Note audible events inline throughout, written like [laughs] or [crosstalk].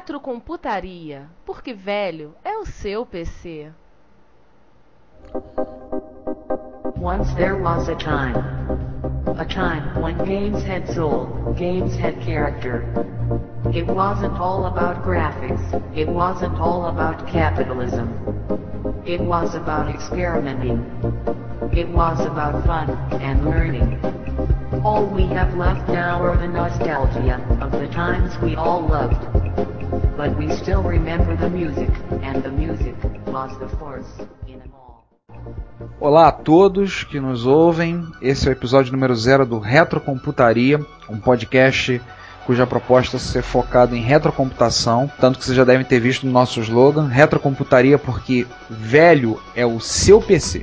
Retrocomputaria, porque velho é o seu PC. Once there was a time. A time when games had soul, games had character. It wasn't all about graphics, it wasn't all about capitalism. It was about experimenting. It was about fun and learning. All we have left now are the nostalgia of the times we all loved. But we still remember the music, and the music was the force in it all. Olá a todos que nos ouvem. Esse é o episódio número zero do Retrocomputaria, um podcast cuja proposta é ser focado em retrocomputação, tanto que vocês já devem ter visto no nosso slogan, Retrocomputaria porque velho é o seu PC.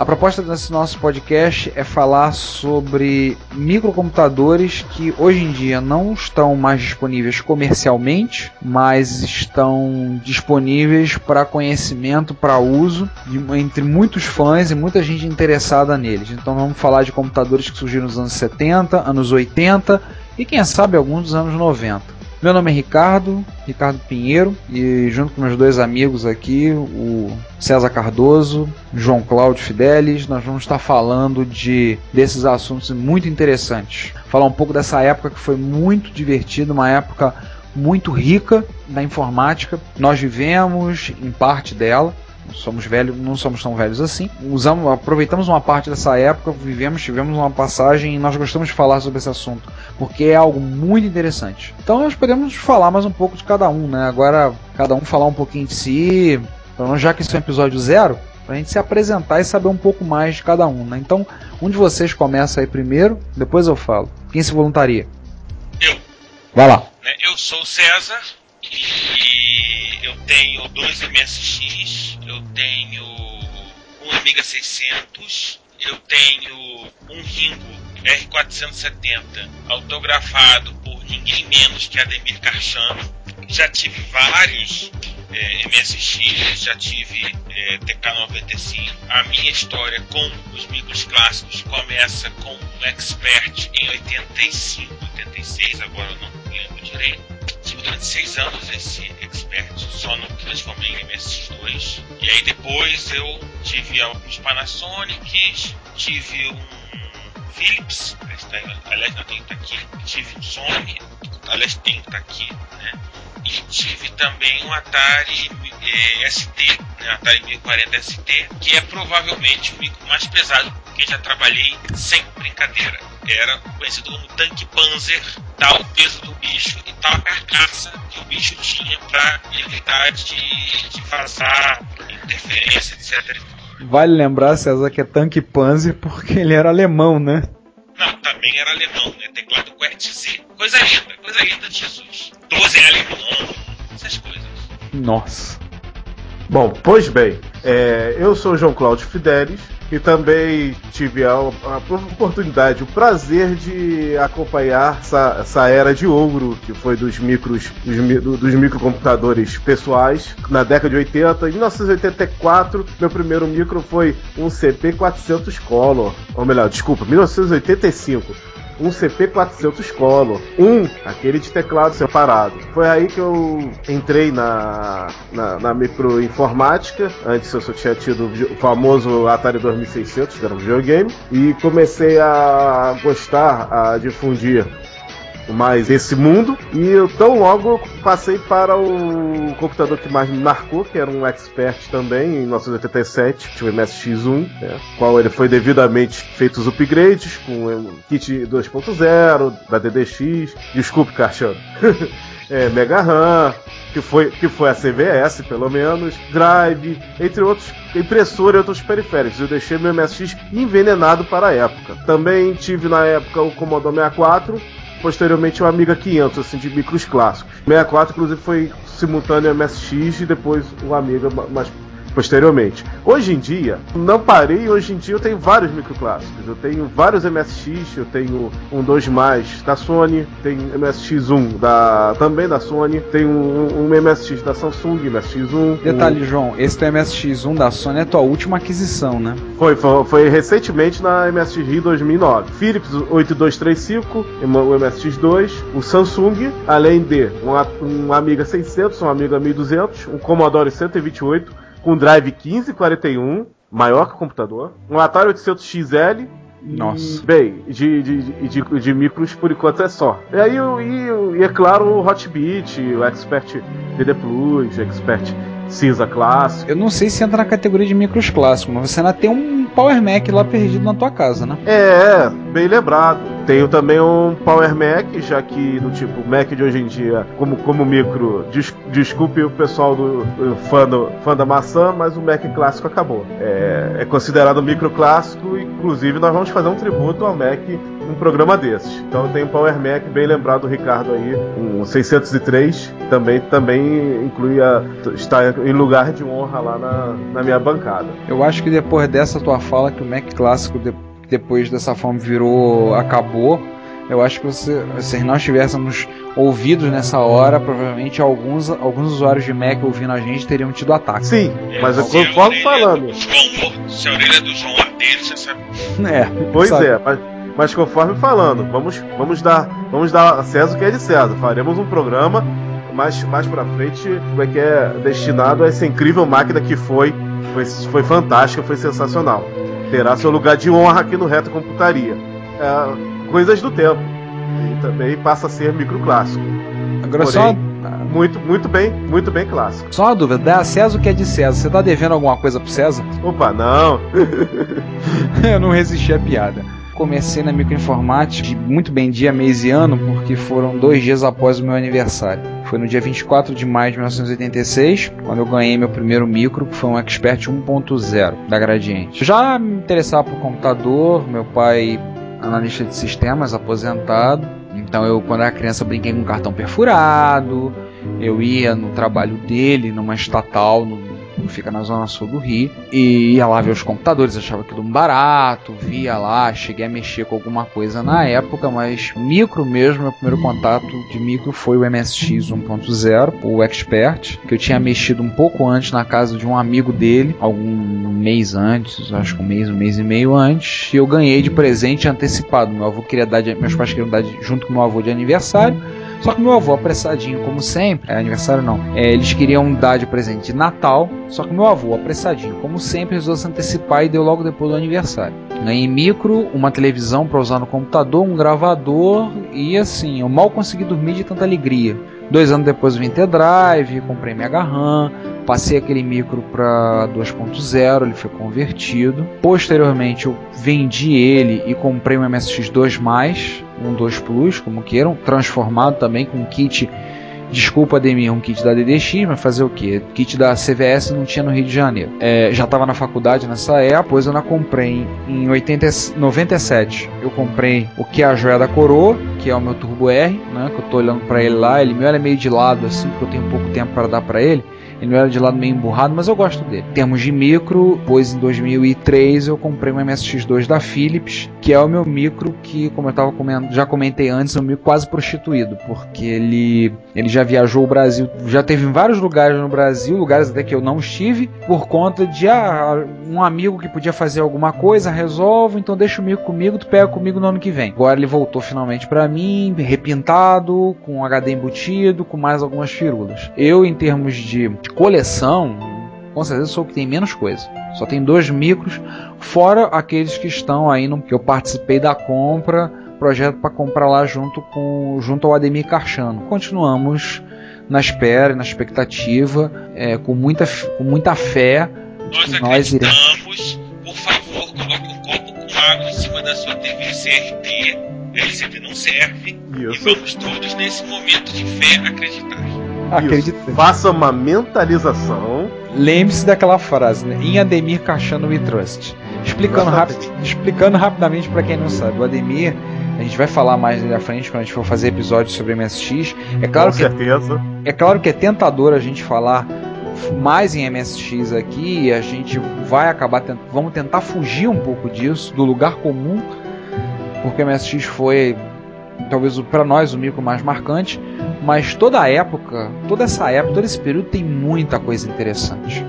A proposta desse nosso podcast é falar sobre microcomputadores que hoje em dia não estão mais disponíveis comercialmente, mas estão disponíveis para conhecimento, para uso de- entre muitos fãs e muita gente interessada neles. Então vamos falar de computadores que surgiram nos anos 70, anos 80 e quem sabe alguns dos anos 90. Meu nome é Ricardo, Ricardo Pinheiro, e junto com meus dois amigos aqui, o César Cardoso, João Cláudio Fidelis, nós vamos estar falando de desses assuntos muito interessantes. Falar um pouco dessa época que foi muito divertida, uma época muito rica da informática. Nós vivemos em parte dela, somos velhos, não somos tão velhos assim. Usamos, aproveitamos uma parte dessa época, vivemos, tivemos uma passagem e nós gostamos de falar sobre esse assunto, porque é algo muito interessante. Então nós podemos falar mais um pouco de cada um, né? Agora cada um falar um pouquinho de si, então, já que isso é um episódio zero, pra gente se apresentar e saber um pouco mais de cada um, né? Então, um de vocês começa aí primeiro, depois eu falo. Quem se voluntaria? Eu. Vai lá. né? Eu sou o César e eu tenho dois MSX, eu tenho um Amiga 600, eu tenho um Ringo R470 autografado por ninguém menos que Ademir Carchano. Já tive vários eh, MSX, já tive eh, TK95. A minha história com os micros clássicos começa com um Expert em 85, 86, agora eu não lembro direito. Durante seis anos esse Expert, só não transformei em MSX2. E aí depois eu tive alguns Panasonics, tive um Philips, aliás não tem que tá aqui, tive um Sony, aliás tem que tá aqui, né? E tive também um Atari eh, ST, né, Atari 1040 ST, que é provavelmente o micro mais pesado que já trabalhei sem brincadeira. Era conhecido como tanque Panzer, tal o peso do bicho e tal a carcaça que o bicho tinha para evitar de, de vazar interferência, etc. Vale lembrar, César, que é tanque Panzer porque ele era alemão, né? Não, também era alemão, né? Teclado QWERTZ. Coisa linda, coisa linda de Jesus. 12 em alemão, essas coisas. Nossa. Bom, pois bem, é, eu sou o João Cláudio Fidelis e também tive a, oportunidade, o prazer de acompanhar essa, essa era de ouro que foi dos micros, dos, dos microcomputadores pessoais na década de 80. Em 1984, meu primeiro micro foi um CP400 Color, ou melhor, desculpa, 1985 um CP400 Color, um, aquele de teclado separado. Foi aí que eu entrei na, na, na microinformática. Antes eu só tinha tido o famoso Atari 2600, que era um videogame, e comecei a gostar, a difundir mais esse mundo e eu tão logo passei para o computador que mais me marcou, que era um Expert também, em 1987, tinha o MSX1, né, qual ele foi devidamente feitos os upgrades com o kit 2.0 da DDX, desculpe, Carchano. [laughs] é, Mega RAM, que foi, que foi a CVS, pelo menos, Drive, entre outros, impressora e outros periféricos. Eu deixei meu MSX envenenado para a época. Também tive na época o Commodore 64, posteriormente o Amiga 500, assim, de micros clássicos. 64, inclusive, foi simultâneo MSX e depois o Amiga mais posteriormente. Hoje em dia, não parei, hoje em dia eu tenho vários microclássicos. Eu tenho vários MSX, eu tenho um 2 mais da Sony, tenho MSX1 da também da Sony, tenho um, um MSX da Samsung, MSX1. Detalhe, um... João, esse teu MSX1 da Sony é tua última aquisição, né? Foi, foi, foi recentemente na MSX Rio 2009. Philips 8235, o MSX2, o Samsung, além de um, um Amiga 600, um Amiga 1200, um Commodore 128, com drive 1541, maior que o computador, um Atari 800 XL. Nossa. E, bem, de, de, de, de, micros por enquanto é só. E aí, e, e é claro, o Hotbit, o Expert DD Plus, o Expert cinza clássico. Eu não sei se entra na categoria de micros clássicos, mas você ainda tem um Power Mac lá perdido na tua casa, né? É, bem lembrado. Tenho também um Power Mac, já que do tipo Mac de hoje em dia, como, como micro, des, desculpe o pessoal do, do, fã, do, fã da maçã, mas o Mac clássico acabou. É, é considerado micro clássico, inclusive nós vamos fazer um tributo ao Mac um programa desses. Então eu tenho um Power Mac, bem lembrado do Ricardo aí, um 603, também, também inclui a, está em lugar de honra lá na, na minha bancada. Eu acho que depois dessa tua fala que o Mac clássico de, depois dessa forma virou, acabou, eu acho que você, se nós tivéssemos ouvidos nessa hora, provavelmente alguns, alguns usuários de Mac ouvindo a gente teriam tido ataque. Sim, mas eu concordo falando. se a orelha do João arder, você sabe. É, pois sabe. é, mas mas conforme falando, vamos, vamos dar vamos dar a César o que é de César. Faremos um programa mais, mais pra frente como é que é destinado a essa incrível máquina que foi. Foi, foi fantástica, foi sensacional. Terá seu lugar de honra aqui no Reto Computaria. É, coisas do tempo. E também passa a ser microclássico. Agora Porém, só muito, muito bem, muito bem clássico. Só uma dúvida, dá a César o que é de César. Você tá devendo alguma coisa pro César? Opa, não. [laughs] Eu não resisti à piada comecei na microinformática muito bem dia, mês e ano, porque foram dois dias após o meu aniversário. Foi no dia 24 de maio de 1986, quando eu ganhei meu primeiro micro, que foi um Expert 1.0 da Gradiente. Já me interessava por computador, meu pai analista de sistemas, aposentado. Então eu, quando era criança, brinquei com cartão perfurado. Eu ia no trabalho dele, numa estatal, no fica na zona sul do Rio, e ia lá ver os computadores, achava aquilo um barato, via lá, cheguei a mexer com alguma coisa na época, mas micro mesmo, meu primeiro contato de micro foi o MSX 1.0, o Expert, que eu tinha mexido um pouco antes na casa de um amigo dele, algum mês antes, acho que um mês, um mês e meio antes, e eu ganhei de presente antecipado. Meu avô queria dar, de, meus pais queriam dar de, junto com meu avô de aniversário. Só que meu avô, apressadinho como sempre, é aniversário não, é, eles queriam dar de presente de Natal, só que meu avô, apressadinho como sempre, resolveu se antecipar e deu logo depois do aniversário. Ganhei micro, uma televisão para usar no computador, um gravador e assim, eu mal consegui dormir de tanta alegria. Dois anos depois eu vim ter drive, comprei Mega RAM, passei aquele micro para 2.0, ele foi convertido. Posteriormente eu vendi ele e comprei um MSX2+, um 2 Plus, como queiram, transformado também com um kit Desculpa, Ademir, um kit da DDX, mas fazer o quê? Kit da CVS não tinha no Rio de Janeiro. É, já estava na faculdade nessa época, pois eu não comprei em 80, 97. Eu comprei o que é a joia da coroa, que é o meu Turbo R, né? Que eu tô olhando para ele lá. Ele meu é meio de lado assim, porque eu tenho pouco tempo para dar para ele. Ele era de lado meio emburrado, mas eu gosto dele. Em termos de micro, pois em 2003 eu comprei um MSX2 da Philips, que é o meu micro que, como eu tava comentando, já comentei antes, é um micro quase prostituído, porque ele, ele já viajou o Brasil, já teve em vários lugares no Brasil, lugares até que eu não estive, por conta de ah, um amigo que podia fazer alguma coisa, resolve, então deixa o micro comigo, tu pega comigo no ano que vem. Agora ele voltou finalmente para mim, repintado, com HD embutido, com mais algumas firulas. Eu, em termos de coleção, com certeza sou o que tem menos coisa. Só tem dois micros, fora aqueles que estão aí no que eu participei da compra, projeto para comprar lá junto com junto ao Ademir Carchano. Continuamos na espera, na expectativa, é, com muita com muita fé. Nós, nós iremos. Por favor, coloque um copo com água em cima da sua TV CRT. LCD não serve. Isso. E vamos todos nesse momento de fé acreditar. Acredita. Isso. Faça uma mentalização. Lembre-se daquela frase, né? Em Ademir Cachano We Trust. Explicando, rapi explicando rapidamente para quem não sabe, o Ademir, a gente vai falar mais à frente quando a gente for fazer episódios sobre MSX. É claro com que certeza. é claro que é tentador a gente falar mais em MSX aqui e a gente vai acabar tent vamos tentar fugir um pouco disso, do lugar comum, porque MSX foi talvez para nós o micro mais marcante, mas toda a época, toda essa época, todo esse período tem muita coisa interessante.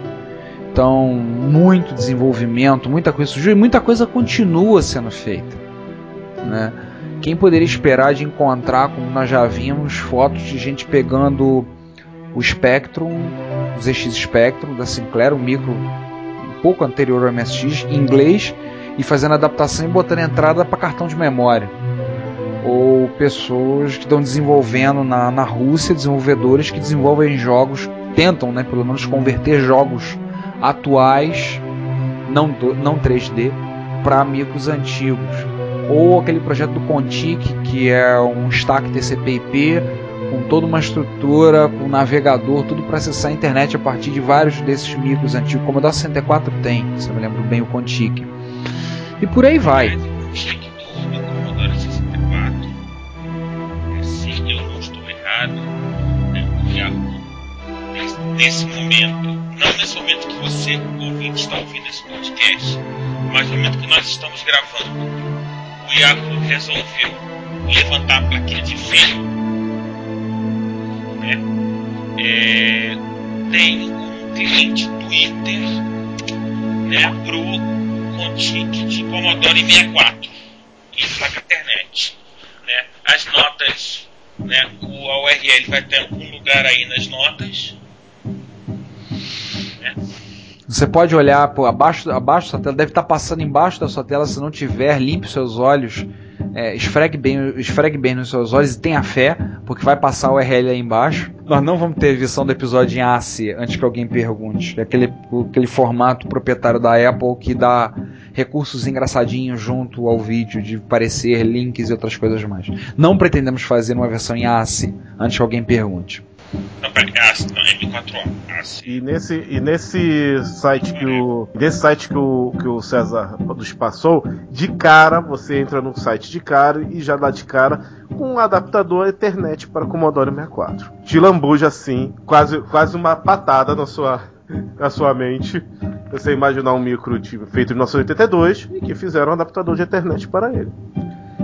Então, muito desenvolvimento, muita coisa surgiu e muita coisa continua sendo feita. Né? Quem poderia esperar de encontrar, como nós já vimos, fotos de gente pegando o Spectrum, o ZX Spectrum da Sinclair, um micro um pouco anterior ao MSX, em inglês, e fazendo adaptação e botando entrada para cartão de memória. Ou pessoas que estão desenvolvendo na, na Rússia, desenvolvedores que desenvolvem jogos, tentam, né, pelo menos, converter jogos atuais, não, não 3D, para micros antigos. Ou aquele projeto do Contic, que é um stack TCP/IP com toda uma estrutura, com navegador, tudo para acessar a internet a partir de vários desses micros antigos. Como o da 64 tem, se eu me lembro bem, o Contic. E por aí vai. Nesse, momento, não nesse momento que você, ouvinte, está ouvindo esse podcast, mas no momento que nós estamos gravando, o Yahoo resolveu levantar a plaquinha de fio, né? É, tem um cliente Twitter, né, pro Contic de Commodore 64 e placa internet, né? As notas, né, o URL vai ter algum lugar aí nas notas? Você pode olhar pô, abaixo, abaixo da sua tela, deve estar passando embaixo da sua tela. Se não tiver, limpe seus olhos, é, esfregue, bem, esfregue bem nos seus olhos e tenha fé, porque vai passar o URL aí embaixo. Nós não vamos ter edição do episódio em ACI antes que alguém pergunte. É aquele, aquele formato proprietário da Apple que dá recursos engraçadinhos junto ao vídeo de parecer, links e outras coisas mais. Não pretendemos fazer uma versão em ACI antes que alguém pergunte. Não, peraí, ACI, não, M4O, ACI. E nesse, e nesse site que o nesse site que o, que o César nos passou, de cara você entra no site de cara e já dá de cara com um adaptador Ethernet para Commodore 64. Te lambuja assim, quase, quase uma patada na sua, na sua mente. Você imaginar um micro de, feito em 1982 e que fizeram um adaptador de Ethernet para ele.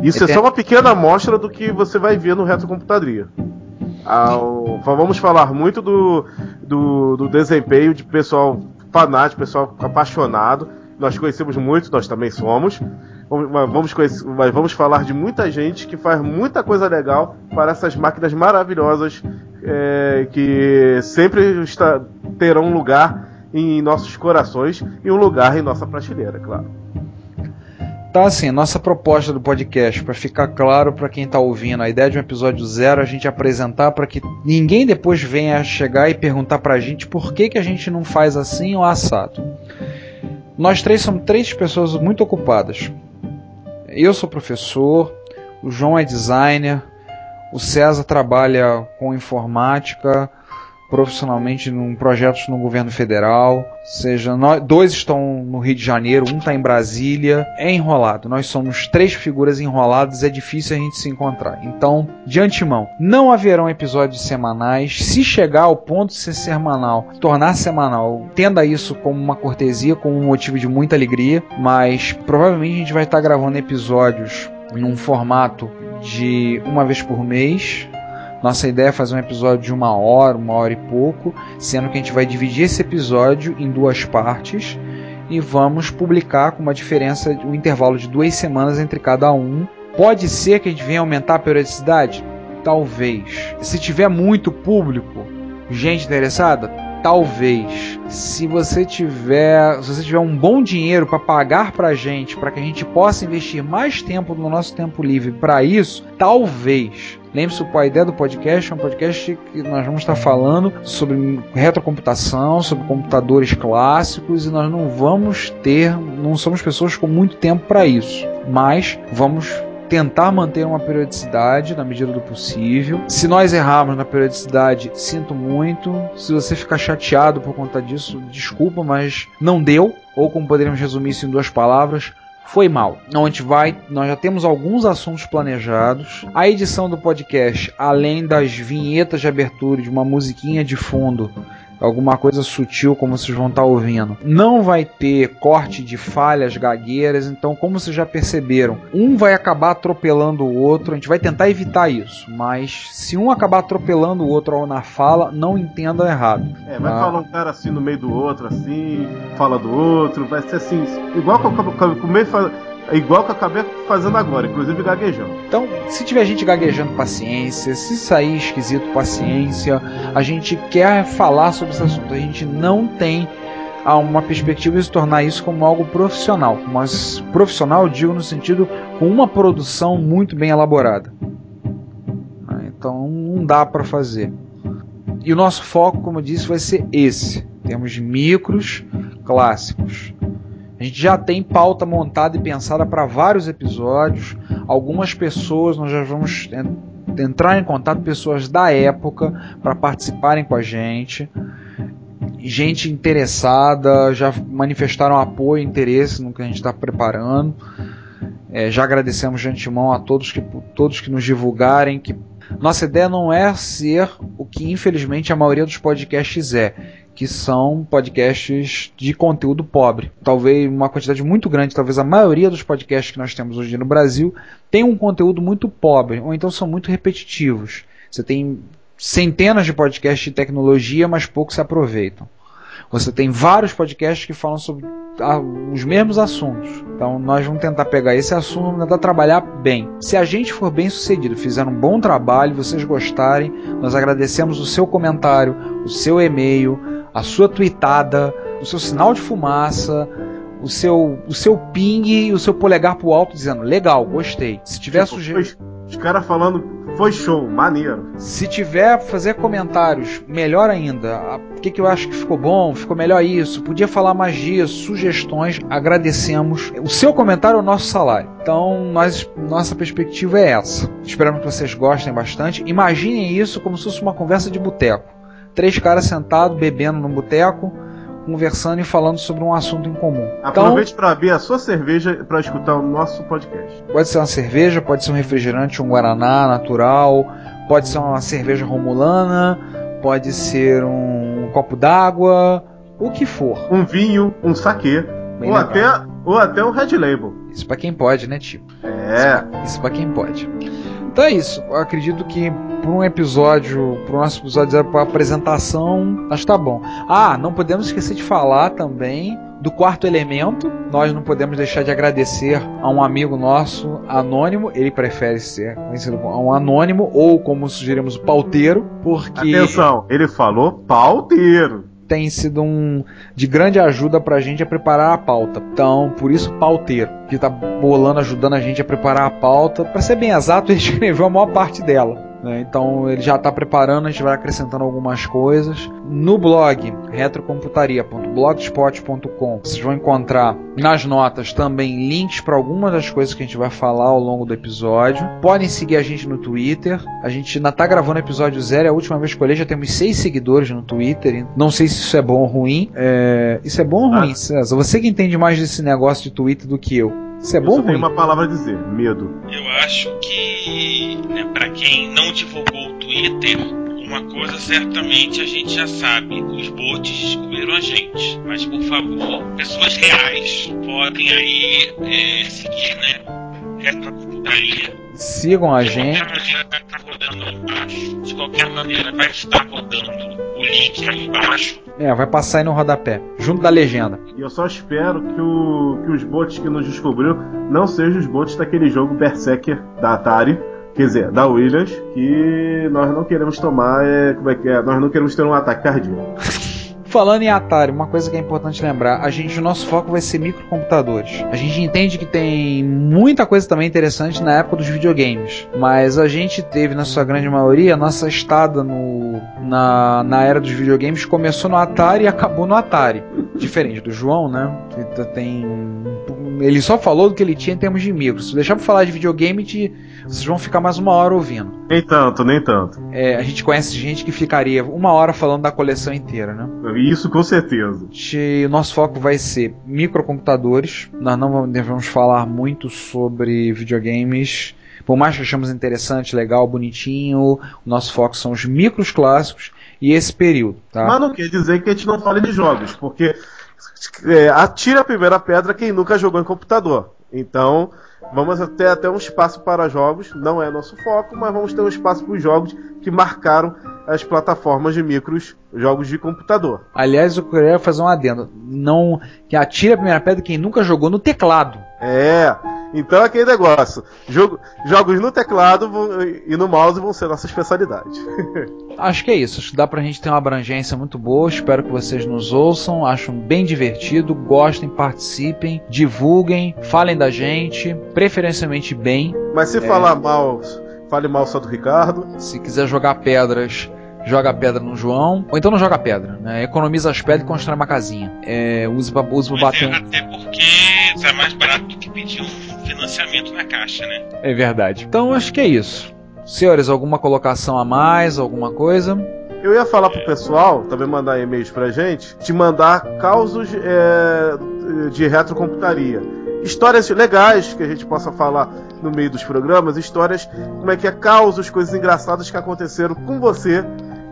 Isso é só uma pequena amostra do que você vai ver no retrocomputaria. Ao- vamos falar muito do, do, do desempenho de pessoal fanático, pessoal apaixonado. Nós conhecemos muito, nós também somos. Vamos, conhecer- mas vamos falar de muita gente que faz muita coisa legal para essas máquinas maravilhosas é, que sempre está- terão um lugar em nossos corações e um lugar em nossa prateleira, claro. Então, assim, nossa proposta do podcast, para ficar claro para quem está ouvindo, a ideia de um episódio zero é a gente apresentar para que ninguém depois venha chegar e perguntar para a gente por que, que a gente não faz assim ou assado. Nós três somos três pessoas muito ocupadas. Eu sou professor, o João é designer, o César trabalha com informática profissionalmente em projetos no governo federal. Seja, nós, dois estão no Rio de Janeiro, um está em Brasília. É enrolado. Nós somos três figuras enroladas, é difícil a gente se encontrar. Então, de antemão, não haverão episódios semanais. Se chegar ao ponto de ser semanal, tornar semanal, tenda isso como uma cortesia, como um motivo de muita alegria. Mas provavelmente a gente vai estar gravando episódios num formato de uma vez por mês, nossa ideia é fazer um episódio de uma hora, uma hora e pouco, sendo que a gente vai dividir esse episódio em duas partes e vamos publicar com uma diferença, um intervalo de duas semanas entre cada um. Pode ser que a gente venha aumentar a periodicidade? Talvez. Se tiver muito público, gente interessada, talvez. Se você tiver, se você tiver um bom dinheiro para pagar pra gente, para que a gente possa investir mais tempo no nosso tempo livre para isso, talvez. Lembre-se, a ideia do podcast é um podcast que nós vamos estar falando sobre retrocomputação, sobre computadores clássicos e nós não vamos ter, não somos pessoas com muito tempo para isso, mas vamos tentar manter uma periodicidade na medida do possível. Se nós errarmos na periodicidade, sinto muito. Se você ficar chateado por conta disso, desculpa, mas não deu. Ou como poderíamos resumir isso em duas palavras, foi mal. A gente vai, nós já temos alguns assuntos planejados. A edição do podcast, além das vinhetas de abertura de uma musiquinha de fundo alguma coisa sutil, como vocês vão estar ouvindo. Não vai ter corte de falhas gagueiras, então, como vocês já perceberam, um vai acabar atropelando o outro. A gente vai tentar evitar isso, mas se um acabar atropelando o outro na fala, não entenda errado. É, vai Ah. falar um cara assim no meio do outro, assim, fala do outro, vai ser assim, igual que eu acabo- acabo- com meio fa- igual que eu acabei fazendo agora, inclusive gaguejando. Então, se tiver gente gaguejando, paciência. Se sair esquisito, paciência. A gente quer falar sobre esse assunto. A gente não tem uma perspectiva de se tornar isso como algo profissional. Mas profissional, digo no sentido com uma produção muito bem elaborada. Ah, Então, não dá para fazer. E o nosso foco, como eu disse, vai ser esse. Temos micros clássicos. A gente já tem pauta montada e pensada para vários episódios. Algumas pessoas nós já vamos en- entrar em contato, pessoas da época, para participarem com a gente. Gente interessada, já manifestaram apoio e interesse no que a gente está preparando. É, já agradecemos de antemão a todos que, todos que nos divulgarem. Que nossa ideia não é ser o que infelizmente a maioria dos podcasts é, que são podcasts de conteúdo pobre. Talvez uma quantidade muito grande, talvez a maioria dos podcasts que nós temos hoje no Brasil tem um conteúdo muito pobre, ou então são muito repetitivos. Você tem centenas de podcasts de tecnologia, mas poucos se aproveitam. Você tem vários podcasts que falam sobre ah, os mesmos assuntos. Então nós vamos tentar pegar esse assunto, vamos tentar trabalhar bem. Se a gente for bem sucedido, fizer um bom trabalho, vocês gostarem, nós agradecemos o seu comentário, o seu e-mail, a sua tweetada, o seu sinal de fumaça, o seu, o seu ping e o seu polegar pro alto dizendo legal, gostei. Se tiver Tipo, sugestão. Os caras falando, foi show, maneiro. Se tiver fazer comentários, melhor ainda. Ah, O que, que eu acho que ficou bom? Ficou melhor isso? Podia falar mais disso? Sugestões? Agradecemos. O seu comentário é o nosso salário. Então, nós, nossa perspectiva é essa. Esperamos que vocês gostem bastante. Imaginem isso como se fosse uma conversa de boteco. Três caras sentados, bebendo no boteco, conversando e falando sobre um assunto em comum. Então, Aproveite pra abrir a sua cerveja pra escutar o nosso podcast. Pode ser uma cerveja, pode ser um refrigerante, um guaraná natural, pode ser uma cerveja romulana, pode ser um copo d'água, o que for. Um vinho, um saquê, Bem ou legal. até, ou até um Red Label. Isso pra quem pode, né, tipo? É, Isso pra quem pode. Então é isso. Eu acredito que por um episódio, por nosso episódio pra apresentação, acho que tá bom. Ah, não podemos esquecer de falar também do quarto elemento. Nós não podemos deixar de agradecer a um amigo nosso anônimo. Ele prefere ser conhecido como um anônimo ou como sugerimos o pauteiro, porque atenção, ele falou pauteiro. Tem sido um de grande ajuda pra gente a preparar a pauta. Então, por isso pauteiro, que tá bolando, ajudando a gente a preparar a pauta. Pra ser bem exato, [laughs] ele escreveu a maior parte dela. Né? Então ele já está preparando, a gente vai acrescentando algumas coisas. No blog retrocomputaria.blogspot.com vocês vão encontrar nas notas também links para algumas das coisas que a gente vai falar ao longo do episódio. Podem seguir a gente no Twitter. A gente ainda está gravando o episódio zero, é a última vez que eu olhei, já temos seis seguidores no Twitter. Não sei se isso é bom ou ruim. É, Isso é bom ou ruim, César? Você que entende mais desse negócio de Twitter do que eu. Isso é Eu bom ou ruim? tenho uma palavra a dizer: medo. Eu acho que, né, para quem não divulgou o Twitter, uma coisa certamente a gente já sabe: os bots descobriram a gente. Mas por favor, pessoas reais podem aí é, seguir, né? Retrocomputaria. Sigam a De gente. qualquer maneira vai estar rodando aí embaixo. De qualquer maneira vai estar rodando o link aí embaixo. É, vai passar aí no rodapé, junto da legenda. E eu só espero que, o- que os bots que nos descobriu não sejam os bots daquele jogo Berserker da Atari. Quer dizer, da Williams, que nós não queremos tomar, é, como é que é? Nós não queremos ter um ataque cardíaco. [laughs] Falando em Atari, uma coisa que é importante lembrar, a gente, o nosso foco vai ser microcomputadores. A gente entende que tem muita coisa também interessante na época dos videogames, mas a gente teve, na sua grande maioria, a nossa estada no, na, na era dos videogames começou no Atari e acabou no Atari. Diferente do João, né? Tem ele só falou do que ele tinha em termos de micros. Se deixar pra falar de videogame, de, vocês vão ficar mais uma hora ouvindo. Nem tanto, nem tanto. É, a gente conhece gente que ficaria uma hora falando da coleção inteira, né? Isso com certeza. O nosso foco vai ser microcomputadores. Nós não vamos, devemos falar muito sobre videogames. Por mais que achamos interessante, legal, bonitinho, o nosso foco são os micros clássicos e esse período, tá? Mas não quer dizer que a gente não fale de jogos, porque é, atira a primeira pedra quem nunca jogou em computador. Então, vamos ter até um espaço para jogos, não é nosso foco, mas vamos ter um espaço para os jogos que marcaram as plataformas de micros, jogos de computador. Aliás, eu queria fazer um adendo. Não que atira a primeira pedra quem nunca jogou no teclado. É, então aquele negócio. Jogo, jogos no teclado e no mouse vão ser nossa especialidade. [laughs] Acho que é isso. Acho que dá pra gente ter uma abrangência muito boa. Espero que vocês nos ouçam. Acham bem divertido. Gostem, participem, divulguem, falem da gente, preferencialmente bem. Mas se falar mal, fale mal só do Ricardo. Se quiser jogar pedras, joga pedra no João. Ou então não joga pedra, né? Economiza as pedras e constrói uma casinha. É, use pra, use pra bater é, um... até porque sai mais barato do que pedir um financiamento na caixa, né? É verdade. Então acho que é isso. Senhores, alguma colocação a mais? Alguma coisa? Eu ia falar pro pessoal, também mandar e-mails pra gente, de mandar causos é, de retrocomputaria. Histórias legais que a gente possa falar no meio dos programas, histórias, como é que é causos, coisas engraçadas que aconteceram com você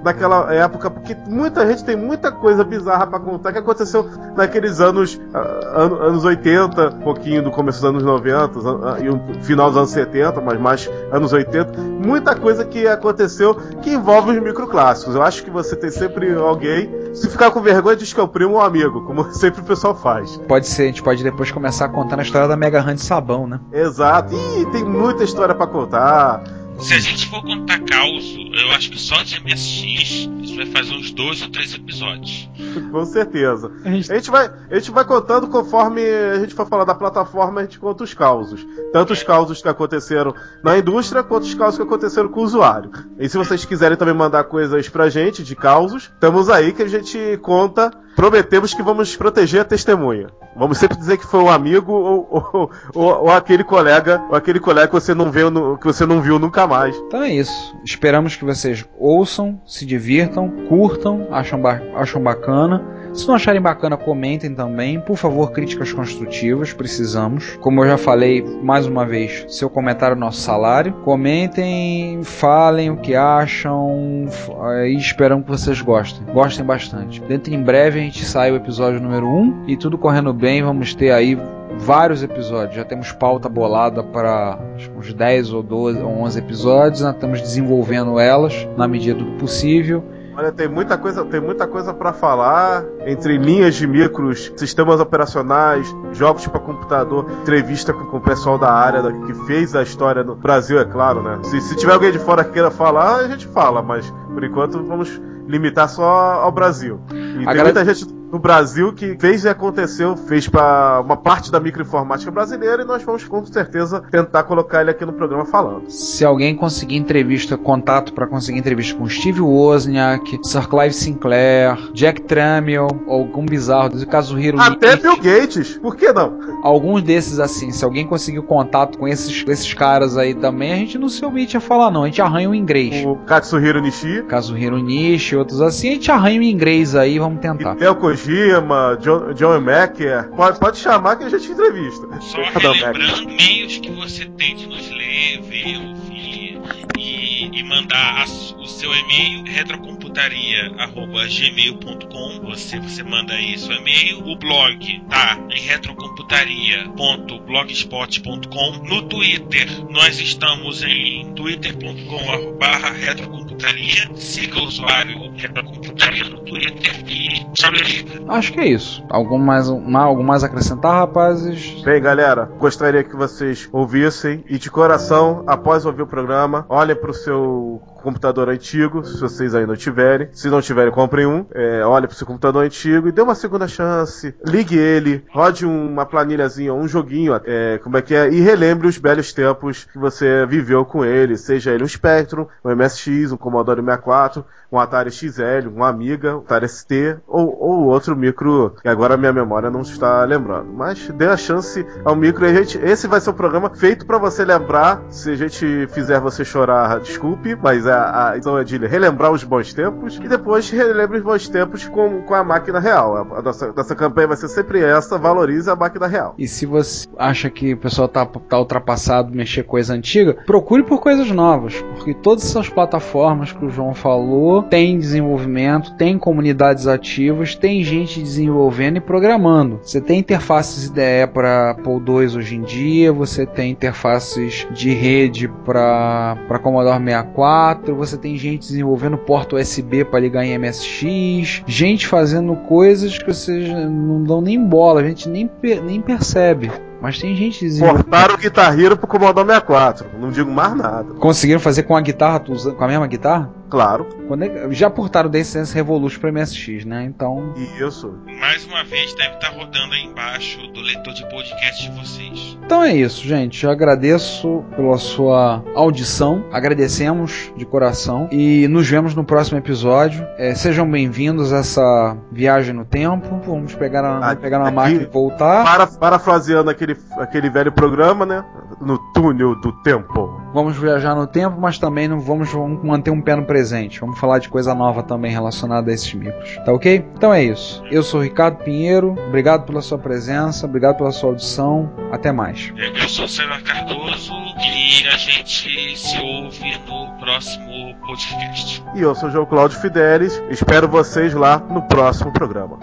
naquela época, porque muita gente tem muita coisa bizarra pra contar que aconteceu naqueles anos, ah, ano- anos 80, um pouquinho do começo dos anos 90 ah, e o final dos anos 70, mas mais anos 80. Muita coisa que aconteceu que envolve os microclássicos. Eu acho que você tem sempre alguém, se ficar com vergonha, diz que é o primo ou amigo, como [laughs] sempre o pessoal faz. Pode ser, a gente pode depois começar contando a história da Mega Hand de sabão, né? Exato. E tem muita história pra contar. Se a gente for contar caos, eu acho que só de MSX isso vai fazer uns dois ou três episódios. [laughs] Com certeza. A gente- A gente, vai, a gente vai contando conforme a gente for falar da plataforma, a gente conta os causos. Tanto os causos que aconteceram na indústria, quanto os causos que aconteceram com o usuário. E se vocês quiserem também mandar coisas pra gente de causos, estamos aí que a gente conta. Prometemos que vamos proteger a testemunha. Vamos sempre dizer que foi um amigo ou, ou, ou- ou aquele colega, ou aquele colega que você não viu, que você não viu nunca mais. Então é isso. Esperamos que vocês ouçam, se divirtam, curtam, acham, ba- acham bacana. Se não acharem bacana, comentem também. Por favor, críticas construtivas, precisamos. Como eu já falei mais uma vez, seu comentário é nosso salário. Comentem, falem o que acham f- e esperamos que vocês gostem. Gostem bastante. Dentro em breve a gente sai o episódio número 1 e tudo correndo bem, vamos ter aí vários episódios. Já temos pauta bolada para uns 10 ou 12 ou 11 episódios. Nós estamos desenvolvendo elas na medida do possível. Olha, tem muita coisa, tem muita coisa para falar entre linhas de micros, sistemas operacionais, jogos para computador, entrevista com, com o pessoal da área da- que fez a história no Brasil, é claro, né? Se, se tiver alguém de fora que queira falar, a gente fala, mas por enquanto vamos limitar só ao Brasil. E tem Agrade- muita gente no Brasil que fez e aconteceu, fez para uma parte da microinformática brasileira e nós vamos com certeza tentar colocar ele aqui no programa falando. Se alguém conseguir entrevista, contato para conseguir entrevista com Steve Wozniak, Sir Clive Sinclair, Jack Tramiel, algum bizarro, do Kazuhiro Até Nishi, Bill Gates, por que não? alguns desses assim, se alguém conseguir contato com esses, esses caras aí também, a gente não se omite a falar não, a gente arranha um inglês. O Katsuhiro Nishi, Kazuhiro Nishi, outros assim, a gente arranha um inglês aí, vamos tentar. Hideo Kojima, John, John Macker, pode, pode chamar que a gente entrevista. Só relembrando meios que você tem de nos ler, ver, ouvir e, e mandar a o seu e-mail retrocomputaria@gmail.com. Você você manda aí seu e-mail. O blog tá em retrocomputaria.blogspot.com. No Twitter nós estamos em twitter.com/retrocomputaria. Siga o usuário Retrocomputaria no Twitter e beleza. Acho que é isso. Algum mais, uma- algo mais a acrescentar, rapazes? Bem, galera, gostaria que vocês ouvissem e de coração, após ouvir o programa, olhem pro seu computador antigo, se vocês ainda não tiverem. Se não tiverem, comprem um. É, olhe pro seu computador antigo e dê uma segunda chance. Ligue ele, rode uma planilhazinha, um joguinho, é, como é que é, e relembre os belos tempos que você viveu com ele, seja ele um Spectrum, um MSX, um Commodore 64, um Atari XL, um Amiga, um Atari ST ou, ou outro micro que agora a minha memória não está lembrando. Mas dê a chance ao micro e gente, esse vai ser o um programa feito para você lembrar. Se a gente fizer você chorar, desculpe, mas a, a então é de relembrar os bons tempos e depois relembre os bons tempos com, com a máquina real. A, nossa, nossa campanha vai ser sempre essa: valorize a máquina real. E se você acha que o pessoal tá, tá ultrapassado mexer coisa antiga, procure por coisas novas, porque todas essas plataformas que o João falou tem desenvolvimento, tem comunidades ativas, tem gente desenvolvendo e programando. Você tem interfaces IDE para Apple II hoje em dia, você tem interfaces de rede para Commodore 64, você tem gente desenvolvendo porta USB para ligar em MSX, gente fazendo coisas que vocês não dão nem bola, a gente nem, nem percebe. Mas tem gente desenvolvendo. Cortaram o Guitar Hero pro Commodore 64. Não digo mais nada. Conseguiram fazer com a guitarra, com a mesma guitarra? Claro. É, já portaram Dance Dance Revolution para MSX, né? Então. Isso. Mais uma vez deve estar tá rodando aí embaixo do leitor de podcast de vocês. Então é isso, gente. Eu agradeço pela sua audição. Agradecemos de coração. E nos vemos no próximo episódio. É, sejam bem-vindos a essa viagem no tempo. Vamos pegar, a, aqui, pegar uma máquina e voltar. Para, parafraseando aquele, aquele velho programa, né? No túnel do tempo. Vamos viajar no tempo, mas também não vamos, vamos manter um pé no presente. Vamos falar de coisa nova também relacionada a esses micros. Tá ok? Então é isso. Eu sou o Ricardo Pinheiro. Obrigado pela sua presença. Obrigado pela sua audição. Até mais. Eu sou o César Cardoso e a gente se ouve no próximo podcast. E eu sou o João Cláudio Fidelis. Espero vocês lá no próximo programa.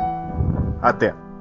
Até.